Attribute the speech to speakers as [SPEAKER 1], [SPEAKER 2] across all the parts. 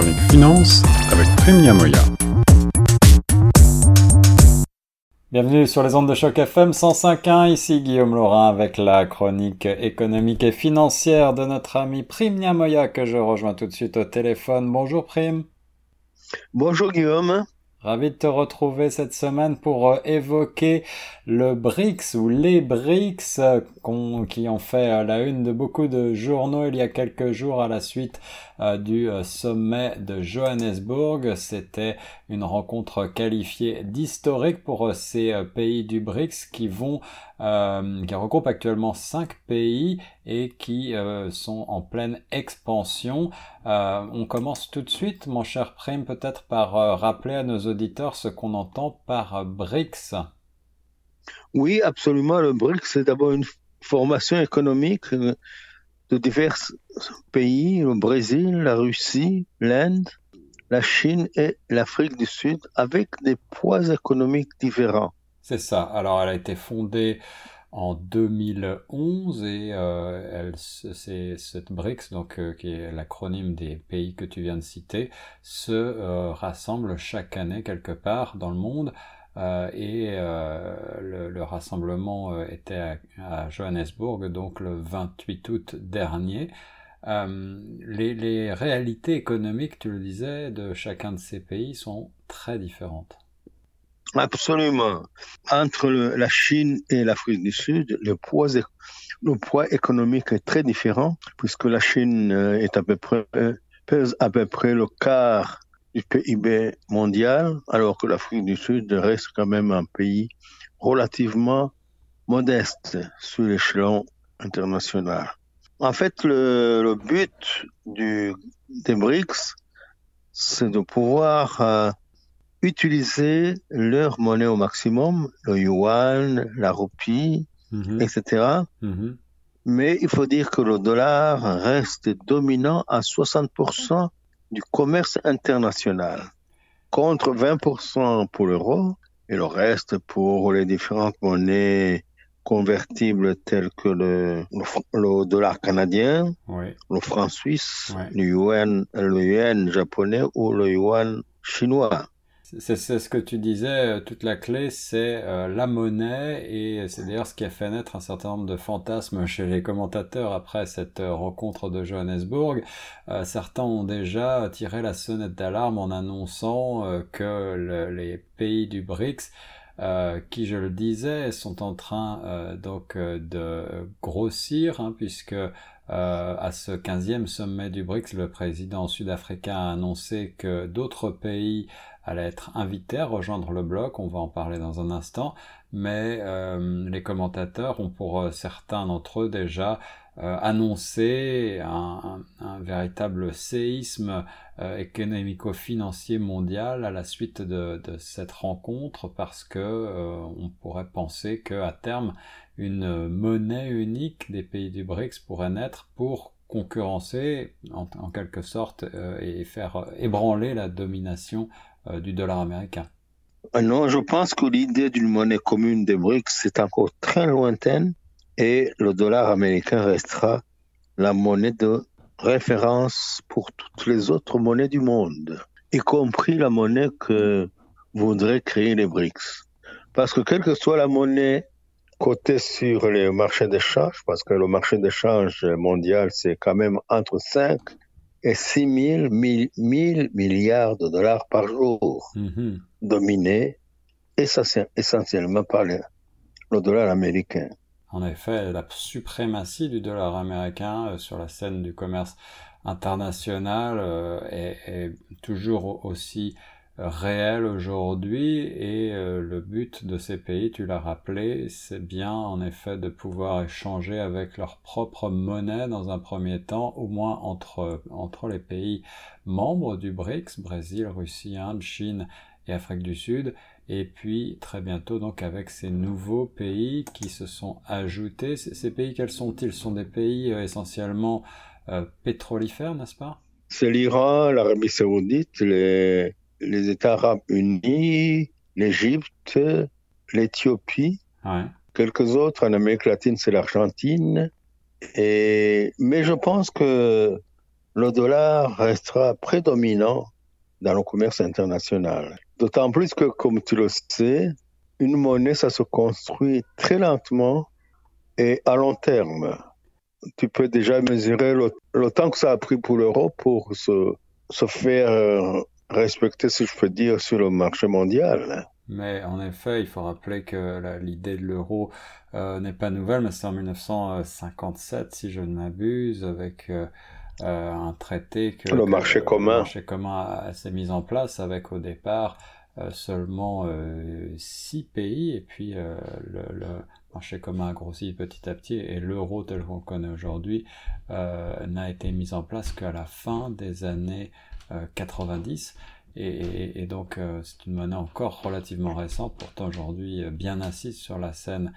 [SPEAKER 1] chronique finance avec Prime Moya.
[SPEAKER 2] Bienvenue sur les ondes de choc FM 105.1, ici Guillaume Laurin avec la chronique économique et financière de notre ami Prime Moya que je rejoins tout de suite au téléphone. Bonjour Prime.
[SPEAKER 3] Bonjour Guillaume.
[SPEAKER 2] Ravi de te retrouver cette semaine pour euh, évoquer le BRICS ou les BRICS euh, qui ont fait euh, la une de beaucoup de journaux il y a quelques jours à la suite du sommet de Johannesburg. C'était une rencontre qualifiée d'historique pour ces pays du BRICS qui vont qui regroupe actuellement cinq pays et qui sont en pleine expansion. On commence tout de suite, mon cher Prime, peut-être par rappeler à nos auditeurs ce qu'on entend par BRICS.
[SPEAKER 3] Oui, absolument. Le BRICS, c'est d'abord une formation économique de divers pays, le Brésil, la Russie, l'Inde, la Chine et l'Afrique du Sud, avec des poids économiques différents.
[SPEAKER 2] C'est ça. Alors, elle a été fondée en 2011 et euh, c'est cette BRICS, donc euh, qui est l'acronyme des pays que tu viens de citer, se euh, rassemble chaque année quelque part dans le monde. et le, rassemblement était à, Johannesburg, donc le 28 août dernier. Les, les réalités économiques, tu le disais, de chacun de ces pays sont très différentes.
[SPEAKER 3] Absolument. Entre la Chine et l'Afrique du Sud, le poids, économique est très différent, puisque la Chine euh, est à peu près, euh, pèse à peu près le quart du PIB mondial, alors que l'Afrique du Sud reste quand même un pays relativement modeste sur l'échelon international. En fait, le, le but du, des BRICS, c'est de pouvoir euh, utiliser leur monnaie au maximum, le yuan, la roupie, mhm. etc. Mhm. Mais il faut dire que le dollar reste dominant à 60% du commerce international, contre 20% pour l'euro et le reste pour les différentes monnaies convertibles telles que le, le, dollar canadien, le franc suisse, le, yuan, le yuan japonais ou le yuan chinois.
[SPEAKER 2] C'est ce que tu disais, euh, toute la clé, c'est euh, la monnaie, et c'est d'ailleurs ce qui a fait naître un certain nombre de fantasmes chez les commentateurs après cette euh, rencontre de Johannesburg. certains ont déjà tiré la sonnette d'alarme en annonçant que les pays du BRICS qui, je le disais, sont en train donc de grossir, hein, puisque à ce 15e sommet du BRICS, le président sud-africain a annoncé que d'autres pays allait être invité à rejoindre le bloc, on va en parler dans un instant, mais euh, les commentateurs ont pour euh, certains d'entre eux déjà euh, annoncé un, véritable séisme économico-financier mondial à la suite de, cette rencontre parce que on pourrait penser qu'à terme une monnaie unique des pays du BRICS pourrait naître pour concurrencer en, quelque sorte et faire ébranler la domination euh, du dollar américain.
[SPEAKER 3] Euh, Non, je pense que l'idée d'une monnaie commune des BRICS est encore très lointaine et le dollar américain restera la monnaie de référence pour toutes les autres monnaies du monde, y compris la monnaie que voudraient créer les BRICS. Parce que quelle que soit la monnaie cotée sur les marchés d'échange, parce que le marché d'échange mondial, c'est quand même entre 5 et 6 000, milliards de dollars par jour, mm-hmm. dominés essentiellement par le, dollar américain.
[SPEAKER 2] En effet, la suprématie du dollar américain euh, sur la scène du commerce international euh, est, toujours aussi réel aujourd'hui. Et euh, le but de ces pays, tu l'as rappelé, c'est bien en effet de pouvoir échanger avec leur propre monnaie dans un premier temps, au moins entre, entre les pays membres du BRICS, Brésil, Russie, Inde, Chine et Afrique du Sud, et puis très bientôt donc avec ces nouveaux pays qui se sont ajoutés. Ces pays, quels sont-ils? Ce sont des pays euh, essentiellement euh, pétrolifères, n'est-ce pas?
[SPEAKER 3] C'est l'Iran, l'Arabie saoudite, les les États arabes unis, l'Égypte, l'Éthiopie, quelques autres en Amérique latine, c'est l'Argentine. Et mais je pense que le dollar restera prédominant dans le commerce international. D'autant plus que, comme tu le sais, une monnaie, ça se construit très lentement et à long terme. Tu peux déjà mesurer le, temps que ça a pris pour l'euro pour se, faire respecter, si je peux dire, sur le marché mondial.
[SPEAKER 2] Mais en effet, il faut rappeler que l'idée de l'euro euh, n'est pas nouvelle, mais c'est en 1957, si je ne m'abuse, avec euh, euh, un traité que
[SPEAKER 3] le marché commun,
[SPEAKER 2] le marché commun s'est mis en place avec au départ seulement six pays. Et puis le, le, marché commun a grossi petit à petit. Et l'euro tel qu'on le connaît aujourd'hui n'a été mis en place qu'à la fin des années 90. Et, donc c'est une monnaie encore relativement récente, pourtant aujourd'hui bien assise sur la scène euh,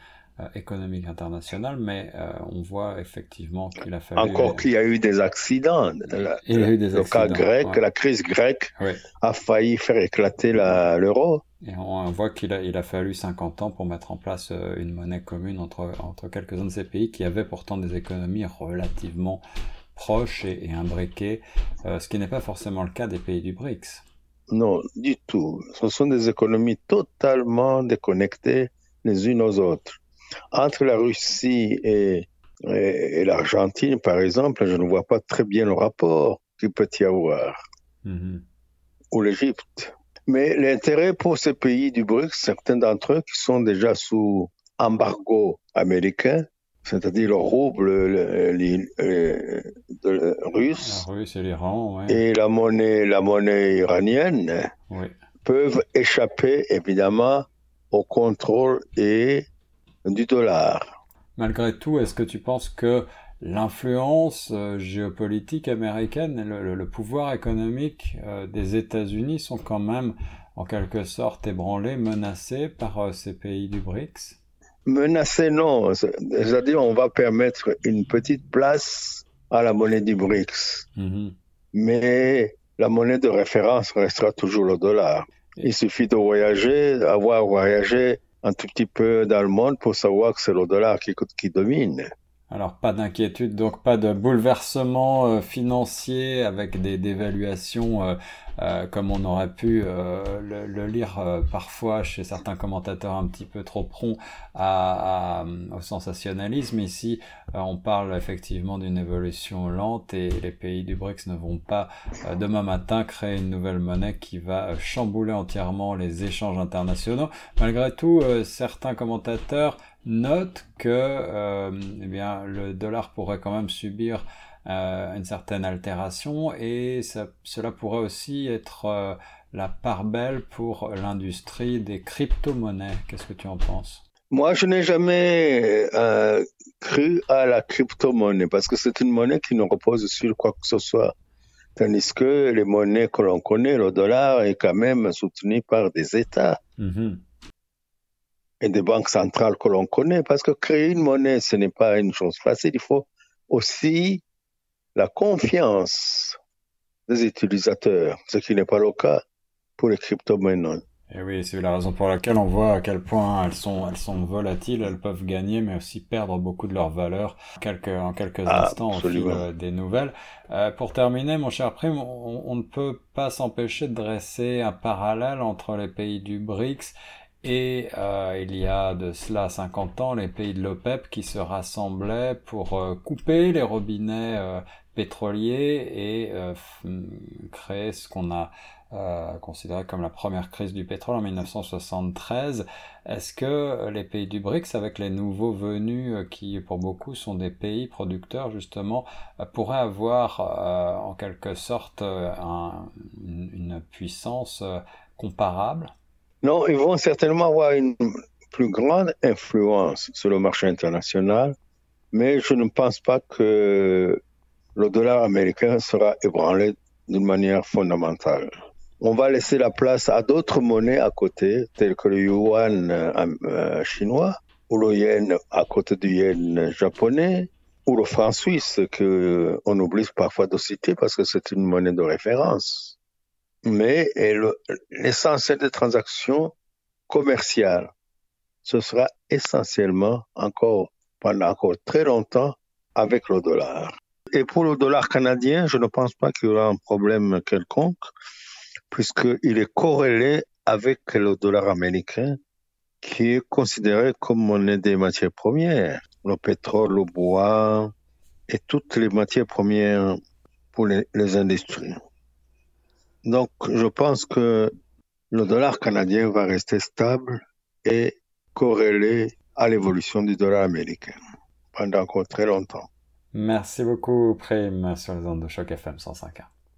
[SPEAKER 2] économique internationale, mais euh, on voit effectivement qu'il a fallu...
[SPEAKER 3] Encore qu'il y a eu des accidents. il y a eu des le cas grec, la crise grecque a failli faire éclater l'euro.
[SPEAKER 2] Et on voit qu'il a, il a fallu 50 ans pour mettre en place euh, une monnaie commune entre, entre quelques-uns de ces pays qui avaient pourtant des économies relativement proches et, et imbriquées, ce qui n'est pas forcément le cas des pays du BRICS.
[SPEAKER 3] Non, du tout. Ce sont des économies totalement déconnectées les unes aux autres. Entre la Russie et, l'Argentine, par exemple, je ne vois pas très bien le rapport qu'il peut y avoir. Mm-hmm. Ou l'Égypte. Mais l'intérêt pour ces pays du BRICS, certains d'entre eux qui sont déjà sous embargo américain, c'est-à-dire le rouble russe,
[SPEAKER 2] et l'Iran,
[SPEAKER 3] et la monnaie, la monnaie iranienne, peuvent échapper évidemment au contrôle et du dollar.
[SPEAKER 2] Malgré tout, est-ce que tu penses que l'influence euh, géopolitique américaine et le, pouvoir économique euh, des États-Unis sont quand même en quelque sorte ébranlés, menacés par euh, ces pays du BRICS?
[SPEAKER 3] Menacés, non. C'est-à-dire, on va permettre une petite place à la monnaie du BRICS. Mm-hmm. Mais la monnaie de référence restera toujours le dollar. Il suffit de voyager, avoir voyagé un tout petit peu dans le monde pour savoir que c'est le dollar qui domine.
[SPEAKER 2] Alors pas d'inquiétude, donc pas de bouleversement euh, financier avec des dévaluations euh, euh, comme on aurait pu le, lire parfois chez certains commentateurs un petit peu trop prompts à, au sensationnalisme. Ici, on parle effectivement d'une évolution lente et les pays du BRICS ne vont pas demain matin créer une nouvelle monnaie qui va chambouler entièrement les échanges internationaux. Malgré tout, certains commentateurs note que eh bien, le dollar pourrait quand même subir euh, une certaine altération et cela pourrait aussi être euh, la part belle pour l'industrie des crypto-monnaies. Qu'est-ce que tu en penses?
[SPEAKER 3] Moi, je n'ai jamais cru à la crypto-monnaie parce que c'est une monnaie qui ne repose sur quoi que ce soit. Tandis que les monnaies que l'on connaît, le dollar, est quand même soutenu par des États. Mm-hmm et des banques centrales que l'on connaît, parce que créer une monnaie, ce n'est pas une chose facile. Il faut aussi la confiance des utilisateurs, ce qui n'est pas le cas pour les crypto-monnaies.
[SPEAKER 2] Et oui, c'est la raison pour laquelle on voit à quel point elles sont, elles sont volatiles, elles peuvent gagner, mais aussi perdre beaucoup de leur valeur quelques, en quelques ah, instants au fil euh, des nouvelles. Euh, pour terminer, mon cher Prime, on, on ne peut pas s'empêcher de dresser un parallèle entre les pays du BRICS et euh, il y a de cela 50 ans, les pays de l'OPEP qui se rassemblaient pour euh, couper les robinets euh, pétroliers et créer ce qu'on a considéré comme la première crise du pétrole en 1973. Est-ce que les pays du BRICS, avec les nouveaux venus qui pour beaucoup sont des pays producteurs justement, pourraient avoir en quelque sorte une puissance comparable?
[SPEAKER 3] Non, ils vont certainement avoir une plus grande influence sur le marché international, mais je ne pense pas que le dollar américain sera ébranlé d'une manière fondamentale. On va laisser la place à d'autres monnaies à côté, telles que le yuan euh, chinois, ou le yen à côté du yen japonais, ou le franc suisse, qu'on oublie parfois de citer parce que c'est une monnaie de référence mais l'essentiel des transactions commerciales, ce sera essentiellement encore pendant encore très longtemps avec le dollar. et pour le dollar canadien, je ne pense pas qu'il y aura un problème quelconque, puisqu'il est corrélé avec le dollar américain, qui est considéré comme monnaie des matières premières, le pétrole, le bois et toutes les matières premières pour les, les industries. Donc, je pense que le dollar canadien va rester stable et corrélé à l'évolution du dollar américain pendant encore très longtemps.
[SPEAKER 2] Merci beaucoup, Prime, sur les ondes de choc FM 105.1.